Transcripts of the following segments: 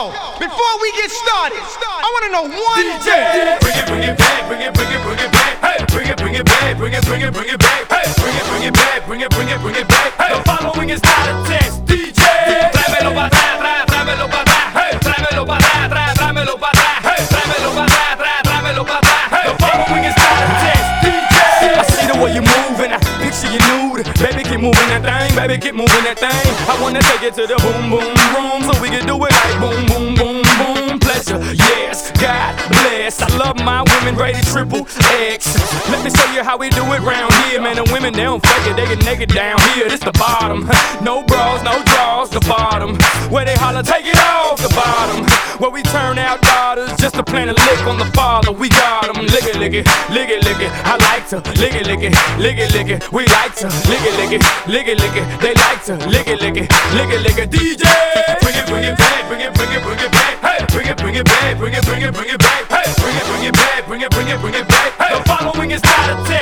Yo, before we get started, I want to know one DJ. Bring it, bring it back, bring it, bring it, bring it back. Hey, bring it, bring it back, bring it, bring it, bring it thing, baby, keep moving that thing. I wanna take it to the boom, boom, room so we can do it like boom, boom, boom, boom. Pleasure, yes, God bless. I love my women rated triple X. Let me show you how we do it round here, man. The women they don't fake it, they get naked down here. This the bottom, no bras, no draws, the bottom. Where they holler, take it off the to plant a lick on the father. We got 'em, lick it, lick it, lick it, lick it. I like to lick it, lick it, lick it, lick it. We like to lick it, lick it, lick it, lick it. They like to lick it, lick it, lick it, lick it. DJ, bring it, bring it back, bring it, bring it, bring it back. Hey, bring it, bring it back, bring it, bring it, bring it back. Hey, bring it, bring it back, bring it, bring it, bring it back. The following is not a test.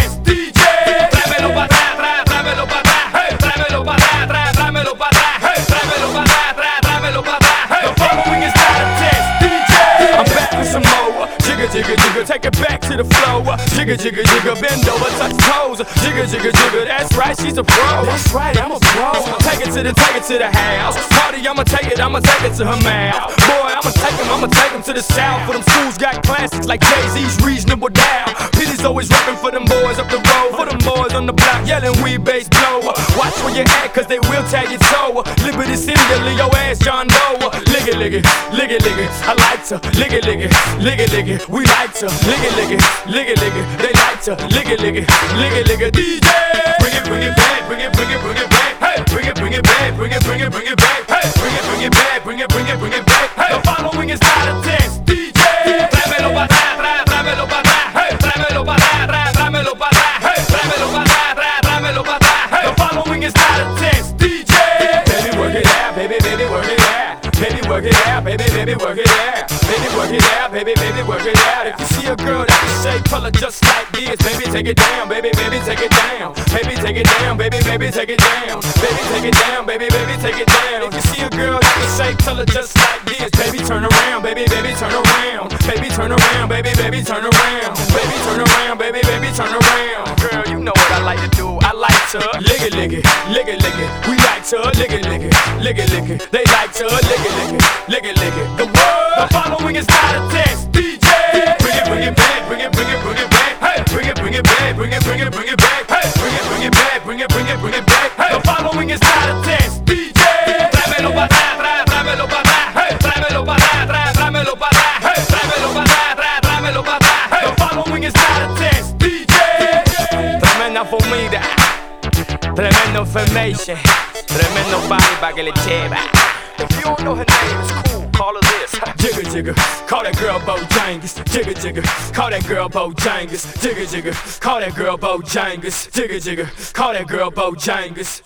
The flow. Jigga, jigga, jigga, bend over, touch toes. Jigga, jigga, jigga, that's right, she's a pro. That's right, I'm a pro. Take it to the, take it to the house. Party, I'ma take it, I'ma take it to her mouth. Boy, I'ma take him, I'ma take him to the south. For them schools got classics like Jay-Z's Reasonable Doubt. Pitty's always rapping for them boys up the road. For them boys on the block yelling, we bass blow. Watch where you at, cause they will tag your toe. Liberty City, your ass John Doe. Lick it, lick it, lick it, lick it. I like to lick it, lick it, lick it, lick it. We like to lick it, lick it, lick it, lick it. They like to lick it, lick it, lick it, lick it. DJ, bring it, bring it back, bring it, bring it, bring it back. Baby, baby, work it out. Baby, work it out, baby, baby, work it out. If you see a girl that can shape color just like this, baby, take it down, baby, baby, take it down. Baby, take it down, baby, baby, take it down. Baby, take it down, baby, baby, take it down. If you see a girl that can shape color just like this, baby, turn around, baby, baby, turn around. Baby, turn around, baby, baby, turn around. Baby, turn around, baby, baby, turn around. To lick it, lick it, lick it, lick it. We like to lick it, lick it, lick it, lick it. They like to lick it, lick it, lick it, lick it. The word, the following is not a test. DJ, bring it, bring it back, bring it, bring it, bring it back. Hey, bring it, bring it back, bring it, bring it, bring it back. Hey, bring it, bring it back, bring it, bring it, bring it back. Hey, the following is not a test. DJ, tráemelo para atrás, tráemelo para atrás. Hey, tráemelo para atrás, tráemelo para atrás. Hey, tráemelo para atrás, tráemelo para atrás. The following is not a test. DJ, tremenda comida, tremendo information, tremendo body para que le lleva. If you don't know her name, it's cool. Call her this. Jigga jigga, call that girl Bojangles. Jigga jigga, call that girl Bojangles. Jigga jigga, call that girl Bojangles. Jigga jigga, call that girl Bojangles.